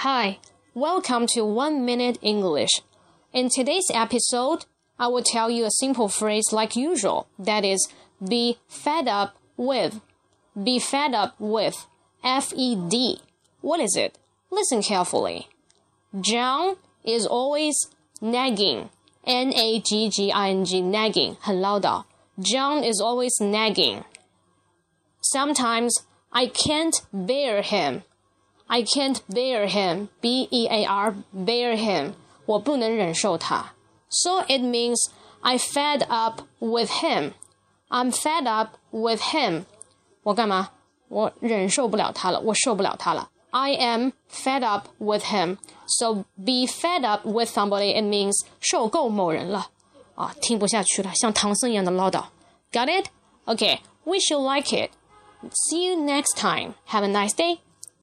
Hi, welcome to One Minute English. In today's episode, I will tell you a simple phrase like usual that is, be fed up with. Be fed up with. F E D. What is it? Listen carefully. John is always nagging. N A G G I N G, nagging, 很唠叨. John is always nagging. Sometimes I can't bear him. I can't bear him. B E A R, bear him. 我不能忍受他. So it means I fed up with him. I'm fed up with him. 我干嘛？我忍受不了他了，我受不了他了。I am fed up with him. So be fed up with somebody it means 受够某人了啊，听不下去了，像唐僧一样的唠叨。Got it? Okay, we should like it. See you next time. Have a nice day.